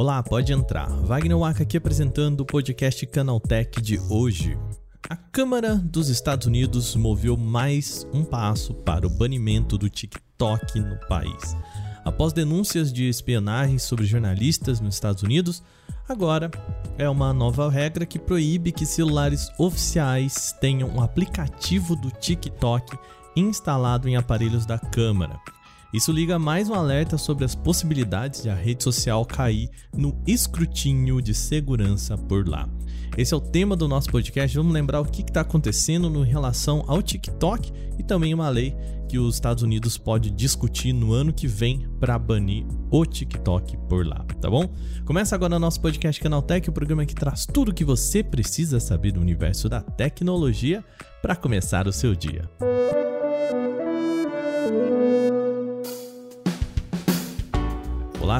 Olá, pode entrar. Wagner Waka aqui apresentando o podcast Canaltech de hoje. A Câmara dos Estados Unidos moveu mais um passo para o banimento do TikTok no país. Após denúncias de espionagem sobre jornalistas nos Estados Unidos, agora é uma nova regra que proíbe que celulares oficiais tenham um aplicativo do TikTok instalado em aparelhos da Câmara. Isso liga mais um alerta sobre as possibilidades de a rede social cair no escrutínio de segurança por lá. Esse é o tema do nosso podcast. Vamos lembrar o que está acontecendo em relação ao TikTok e também uma lei que os Estados Unidos pode discutir no ano que vem para banir o TikTok por lá, tá bom? Começa agora o nosso podcast Canaltech, o programa que traz tudo o que você precisa saber do universo da tecnologia para começar o seu dia.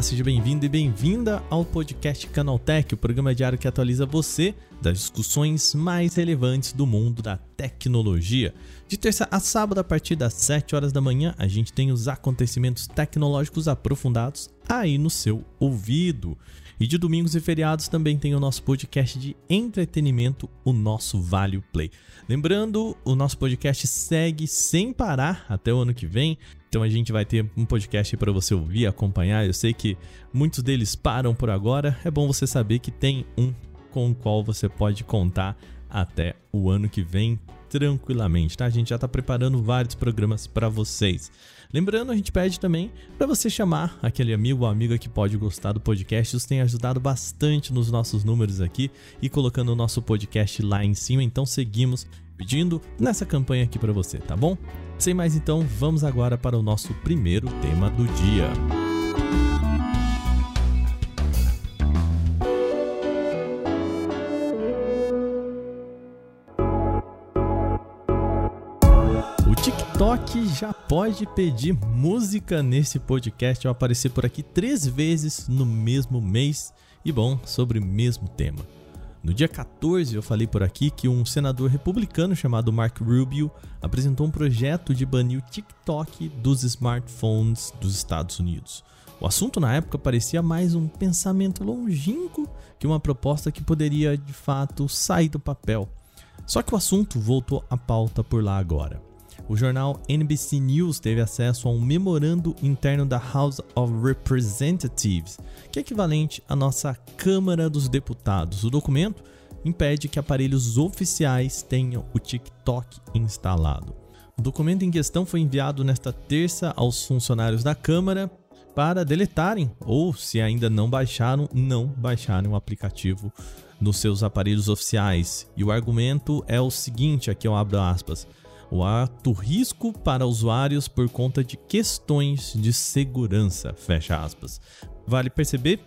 Olá, seja bem-vindo e bem-vinda ao podcast Canaltech, o programa diário que atualiza você das discussões mais relevantes do mundo da tecnologia. De terça a sábado, a partir das 7 horas da manhã, a gente tem os acontecimentos tecnológicos aprofundados aí no seu ouvido. E de domingos e feriados também tem o nosso podcast de entretenimento, o nosso Vale Play. Lembrando, o nosso podcast segue sem parar até o ano que vem. Então a gente vai ter um podcast para você ouvir, acompanhar. Eu sei que muitos deles param por agora. É bom você saber que tem um com o qual você pode contar até o ano que vem tranquilamente, tá? A gente já está preparando vários programas para vocês. Lembrando, a gente pede também para você chamar aquele amigo ou amiga que pode gostar do podcast. Isso tem ajudado bastante nos nossos números aqui e colocando o nosso podcast lá em cima. Então seguimos pedindo nessa campanha aqui para você, tá bom? Sem mais então, vamos agora para o nosso primeiro tema do dia. TikTok já pode pedir música nesse podcast ao aparecer por aqui três vezes no mesmo mês e, bom, sobre o mesmo tema. No dia 14, eu falei por aqui que um senador republicano chamado Mark Rubio apresentou um projeto de banir o TikTok dos smartphones dos Estados Unidos. O assunto na época parecia mais um pensamento longínquo que uma proposta que poderia de fato sair do papel. Só que o assunto voltou à pauta por lá agora o jornal NBC News teve acesso a um memorando interno da House of Representatives, que é equivalente à nossa Câmara dos Deputados. O documento impede que aparelhos oficiais tenham o TikTok instalado. O documento em questão foi enviado nesta terça aos funcionários da Câmara para deletarem ou, se ainda não baixaram, não baixarem o aplicativo nos seus aparelhos oficiais. E o argumento é o seguinte, aqui eu abro aspas o alto risco para usuários por conta de questões de segurança, fecha aspas. Vale perceber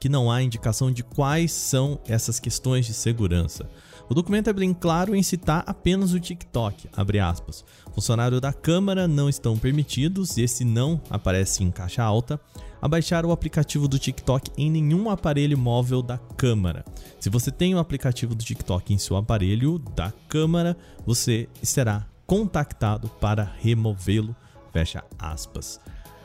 que não há indicação de quais são essas questões de segurança. O documento é bem claro em citar apenas o TikTok, abre aspas. Funcionários da Câmara não estão permitidos, e esse não aparece em caixa alta, a baixar o aplicativo do TikTok em nenhum aparelho móvel da Câmara. Se você tem o aplicativo do TikTok em seu aparelho da Câmara, você será contactado para removê-lo. Fecha aspas.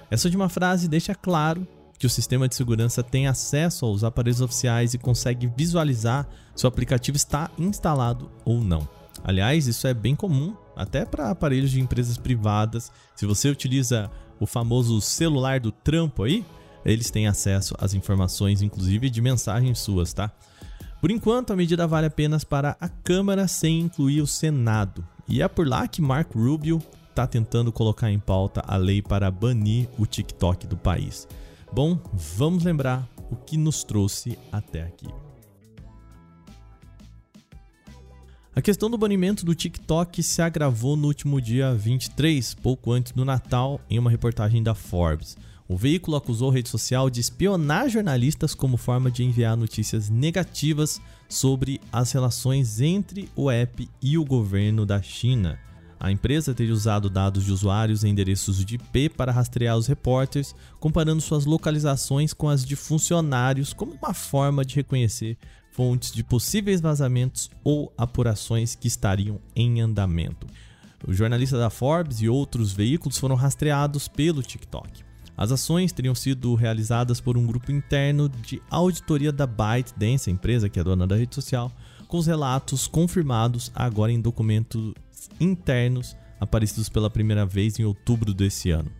Essa última frase deixa claro que o sistema de segurança tem acesso aos aparelhos oficiais e consegue visualizar se o aplicativo está instalado ou não. Aliás, isso é bem comum até para aparelhos de empresas privadas. Se você utiliza o famoso celular do trampo aí, eles têm acesso às informações, inclusive de mensagens suas, tá? Por enquanto, a medida vale apenas para a Câmara sem incluir o Senado. E é por lá que Mark Rubio está tentando colocar em pauta a lei para banir o TikTok do país. Bom, vamos lembrar o que nos trouxe até aqui. A questão do banimento do TikTok se agravou no último dia 23, pouco antes do Natal, em uma reportagem da Forbes. O veículo acusou a rede social de espionar jornalistas como forma de enviar notícias negativas sobre as relações entre o app e o governo da China. A empresa teria usado dados de usuários e endereços de IP para rastrear os repórteres, comparando suas localizações com as de funcionários como uma forma de reconhecer fontes de possíveis vazamentos ou apurações que estariam em andamento. O jornalista da Forbes e outros veículos foram rastreados pelo TikTok. As ações teriam sido realizadas por um grupo interno de auditoria da ByteDance, a empresa que é dona da rede social, com os relatos confirmados agora em internos aparecidos pela primeira vez em outubro desse ano.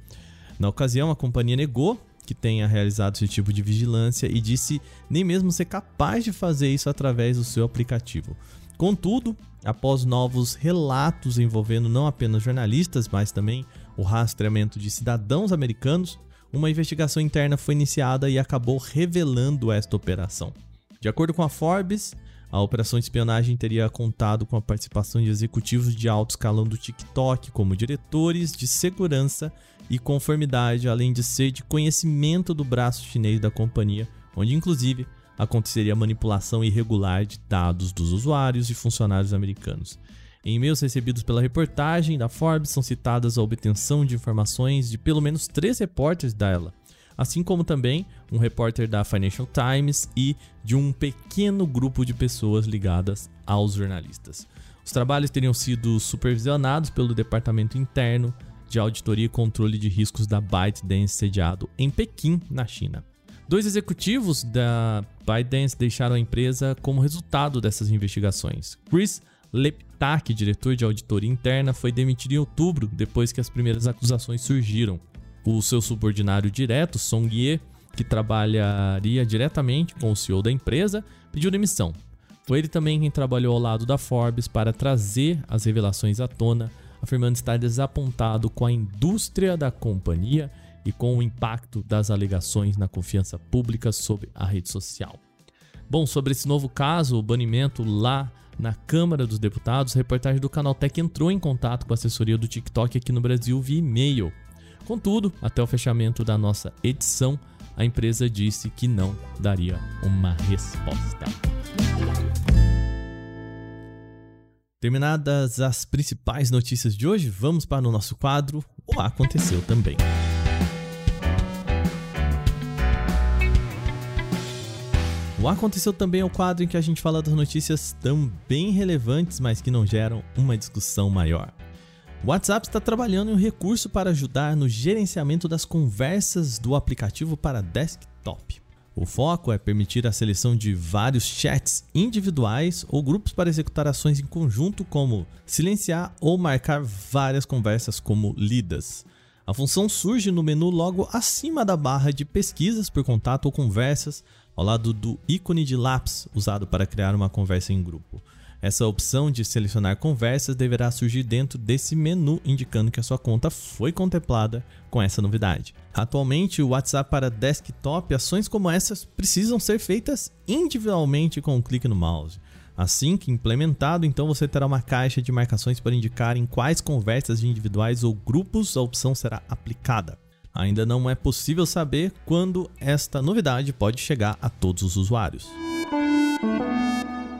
Na ocasião, a companhia negou que tenha realizado esse tipo de vigilância e disse nem mesmo ser capaz de fazer isso através do seu aplicativo. Contudo, após novos relatos envolvendo não apenas jornalistas, mas também o rastreamento de cidadãos americanos, uma investigação interna foi iniciada e acabou revelando esta operação. De acordo com a Forbes, a operação de espionagem teria contado com a participação de executivos de alto escalão do TikTok, como diretores de segurança e conformidade, além de ser de conhecimento do braço chinês da companhia, onde inclusive aconteceria manipulação irregular de dados dos usuários e funcionários americanos. Em e-mails recebidos pela reportagem da Forbes são citadas a obtenção de informações de pelo menos três repórteres dela, assim como também um repórter da Financial Times e de um pequeno grupo de pessoas ligadas aos jornalistas. Os trabalhos teriam sido supervisionados pelo departamento interno de auditoria e controle de riscos da ByteDance sediado em Pequim, na China. Dois executivos da ByteDance deixaram a empresa como resultado dessas investigações. Chris Leptak, diretor de auditoria interna, foi demitido em outubro depois que as primeiras acusações surgiram. O seu subordinado direto, Song Ye, que trabalharia diretamente com o CEO da empresa, pediu demissão. Foi ele também quem trabalhou ao lado da Forbes para trazer as revelações à tona, afirmando estar desapontado com a indústria da companhia e com o impacto das alegações na confiança pública sobre a rede social. Bom, sobre esse novo caso, o banimento lá na Câmara dos Deputados, a reportagem do Canaltech entrou em contato com a assessoria do TikTok aqui no Brasil via e-mail. Contudo, até o fechamento da nossa edição, a empresa disse que não daria uma resposta. Terminadas as principais notícias de hoje, vamos para o nosso quadro O Aconteceu Também. O Aconteceu também é o quadro em que a gente fala das notícias também relevantes, mas que não geram uma discussão maior. O WhatsApp está trabalhando em um recurso para ajudar no gerenciamento das conversas do aplicativo para desktop. O foco é permitir a seleção de vários chats individuais ou grupos para executar ações em conjunto, como silenciar ou marcar várias conversas como lidas. A função surge no menu logo acima da barra de pesquisas por contato ou conversas, ao lado do ícone de lápis usado para criar uma conversa em grupo. Essa opção de selecionar conversas deverá surgir dentro desse menu, indicando que a sua conta foi contemplada com essa novidade. Atualmente, o WhatsApp para desktop, ações como essas precisam ser feitas individualmente com um clique no mouse. Assim que implementado, então você terá uma caixa de marcações para indicar em quais conversas individuais ou grupos a opção será aplicada. Ainda não é possível saber quando esta novidade pode chegar a todos os usuários.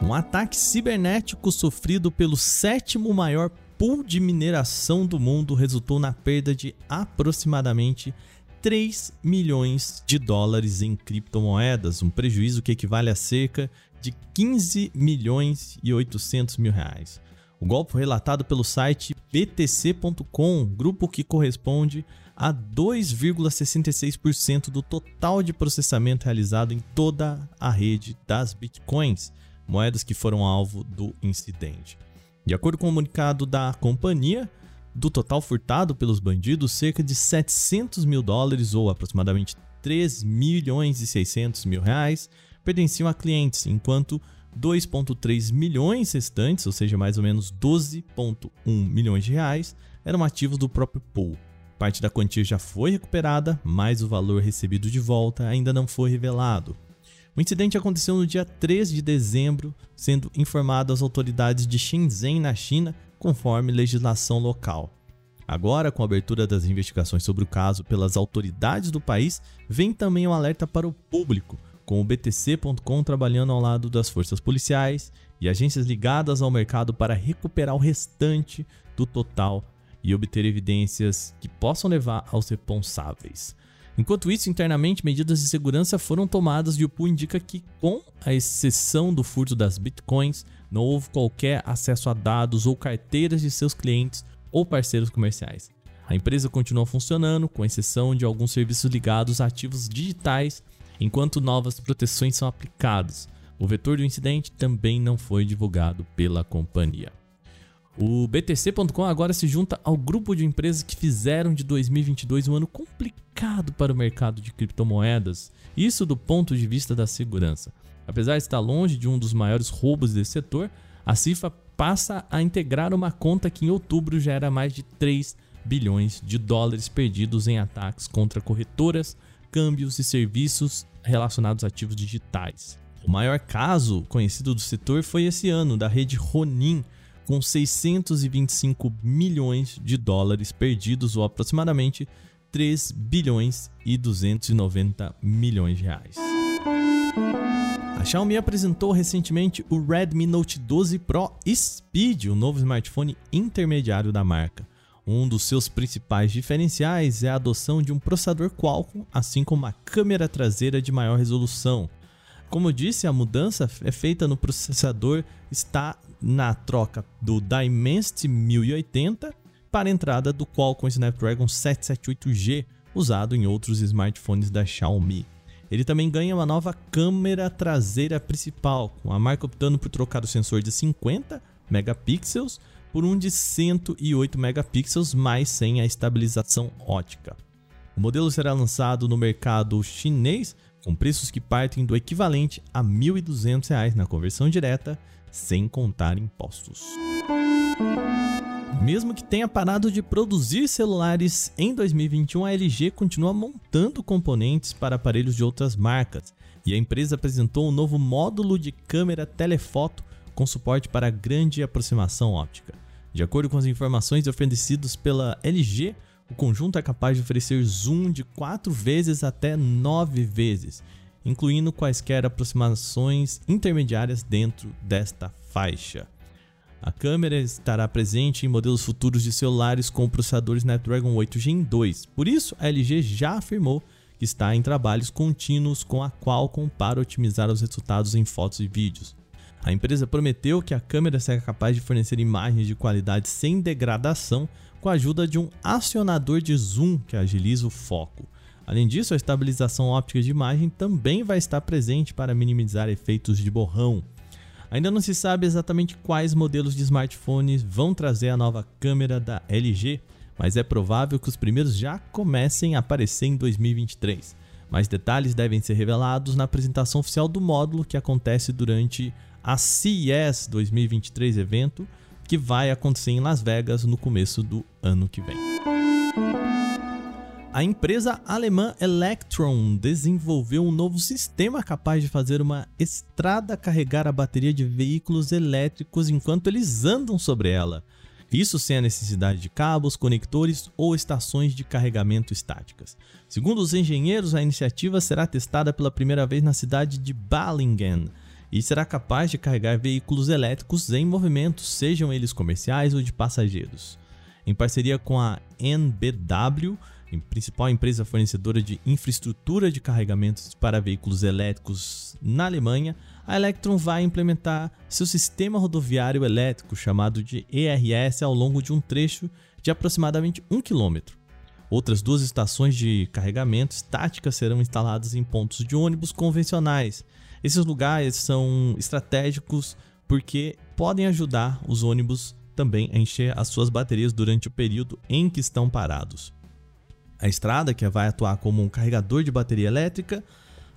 Um ataque cibernético sofrido pelo sétimo maior pool de mineração do mundo resultou na perda de aproximadamente 3 milhões de dólares em criptomoedas, um prejuízo que equivale a cerca de 15 milhões e 800 mil reais. O golpe foi relatado pelo site btc.com, grupo que corresponde a 2,66% do total de processamento realizado em toda a rede das bitcoins, moedas que foram alvo do incidente. De acordo com o comunicado da companhia, do total furtado pelos bandidos, cerca de 700 mil dólares, ou aproximadamente 3 milhões e 600 mil reais, pertenciam a clientes, enquanto 2,3 milhões restantes, ou seja, mais ou menos 12,1 milhões de reais, eram ativos do próprio pool. Parte da quantia já foi recuperada, mas o valor recebido de volta ainda não foi revelado. O incidente aconteceu no dia 3 de dezembro, sendo informado às autoridades de Shenzhen, na China, conforme legislação local. Agora, com a abertura das investigações sobre o caso pelas autoridades do país, vem também um alerta para o público, com o BTC.com trabalhando ao lado das forças policiais e agências ligadas ao mercado para recuperar o restante do total e obter evidências que possam levar aos responsáveis. Enquanto isso, internamente, medidas de segurança foram tomadas e o pool indica que, com a exceção do furto das bitcoins, não houve qualquer acesso a dados ou carteiras de seus clientes ou parceiros comerciais. A empresa continua funcionando, com exceção de alguns serviços ligados a ativos digitais, enquanto novas proteções são aplicadas. O vetor do incidente também não foi divulgado pela companhia. O BTC.com agora se junta ao grupo de empresas que fizeram de 2022 um ano complicado para o mercado de criptomoedas, isso do ponto de vista da segurança. Apesar de estar longe de um dos maiores roubos desse setor, a CIFA passa a integrar uma conta que em outubro já era mais de 3 bilhões de dólares perdidos em ataques contra corretoras, câmbios e serviços relacionados a ativos digitais. O maior caso conhecido do setor foi esse ano, da rede Ronin, com 625 milhões de dólares perdidos, ou aproximadamente 3 bilhões e 290 milhões de reais. A Xiaomi apresentou recentemente o Redmi Note 12 Pro Speed, o novo smartphone intermediário da marca. Um dos seus principais diferenciais é a adoção de um processador Qualcomm, assim como uma câmera traseira de maior resolução. Como eu disse, a mudança é feita no processador, está na troca do Dimensity 1080 para a entrada do Qualcomm Snapdragon 778G, usado em outros smartphones da Xiaomi. Ele também ganha uma nova câmera traseira principal, com a marca optando por trocar o sensor de 50 megapixels por um de 108 megapixels, mas sem a estabilização ótica. O modelo será lançado no mercado chinês com preços que partem do equivalente a R$ 1.200 na conversão direta sem contar impostos. Mesmo que tenha parado de produzir celulares em 2021, a LG continua montando componentes para aparelhos de outras marcas e a empresa apresentou um novo módulo de câmera telefoto com suporte para grande aproximação óptica. De acordo com as informações oferecidas pela LG, o conjunto é capaz de oferecer zoom de 4 vezes até 9 vezes incluindo quaisquer aproximações intermediárias dentro desta faixa. A câmera estará presente em modelos futuros de celulares com o processador Snapdragon 8 Gen 2. Por isso, a LG já afirmou que está em trabalhos contínuos com a Qualcomm para otimizar os resultados em fotos e vídeos. A empresa prometeu que a câmera será capaz de fornecer imagens de qualidade sem degradação com a ajuda de um acionador de zoom que agiliza o foco. Além disso, a estabilização óptica de imagem também vai estar presente para minimizar efeitos de borrão. Ainda não se sabe exatamente quais modelos de smartphones vão trazer a nova câmera da LG, mas é provável que os primeiros já comecem a aparecer em 2023. Mais detalhes devem ser revelados na apresentação oficial do módulo que acontece durante a CES 2023 evento, que vai acontecer em Las Vegas no começo do ano que vem. A empresa alemã Electron desenvolveu um novo sistema capaz de fazer uma estrada carregar a bateria de veículos elétricos enquanto eles andam sobre ela. Isso sem a necessidade de cabos, conectores ou estações de carregamento estáticas. Segundo os engenheiros, a iniciativa será testada pela primeira vez na cidade de Balingen e será capaz de carregar veículos elétricos em movimento, sejam eles comerciais ou de passageiros. Em parceria com a NBW, principal empresa fornecedora de infraestrutura de carregamentos para veículos elétricos na Alemanha, a Electron vai implementar seu sistema rodoviário elétrico chamado de ERS ao longo de um trecho de aproximadamente 1 km. Outras duas estações de carregamento estáticas serão instaladas em pontos de ônibus convencionais. Esses lugares são estratégicos porque podem ajudar os ônibus também a encher as suas baterias durante o período em que estão parados. A estrada, que vai atuar como um carregador de bateria elétrica,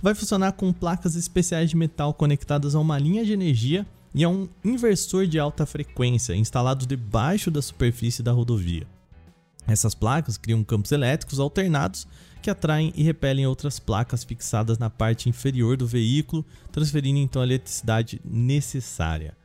vai funcionar com placas especiais de metal conectadas a uma linha de energia e a um inversor de alta frequência instalado debaixo da superfície da rodovia. Essas placas criam campos elétricos alternados que atraem e repelem outras placas fixadas na parte inferior do veículo, transferindo então a eletricidade necessária.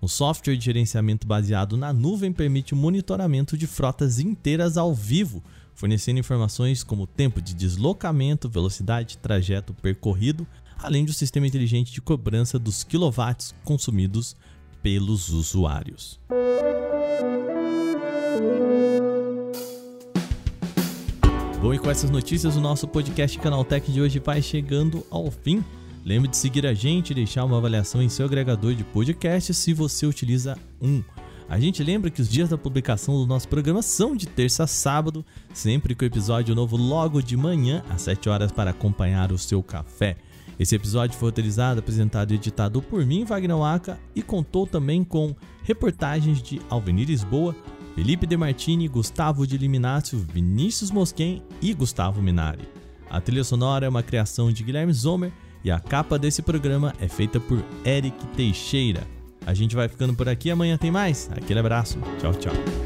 Um software de gerenciamento baseado na nuvem permite o monitoramento de frotas inteiras ao vivo, fornecendo informações como tempo de deslocamento, velocidade, trajeto percorrido, além do sistema inteligente de cobrança dos quilowatts consumidos pelos usuários. Bom, e com essas notícias, o nosso podcast Canaltech de hoje vai chegando ao fim. Lembre de seguir a gente e deixar uma avaliação em seu agregador de podcast se você utiliza um. A gente lembra que os dias da publicação do nosso programa são de terça a sábado, sempre com episódio novo logo de manhã, às 7 horas, para acompanhar o seu café. Esse episódio foi autorizado, apresentado e editado por mim, Wagner Waka, e contou também com reportagens de Alvenir Lisboa, Felipe De Martini, Gustavo de Liminácio, Vinícius Mosquen e Gustavo Minari. A trilha sonora é uma criação de Guilherme Zomer e a capa desse programa é feita por Eric Teixeira. A gente vai ficando por aqui, amanhã tem mais. Aquele abraço. Tchau, tchau.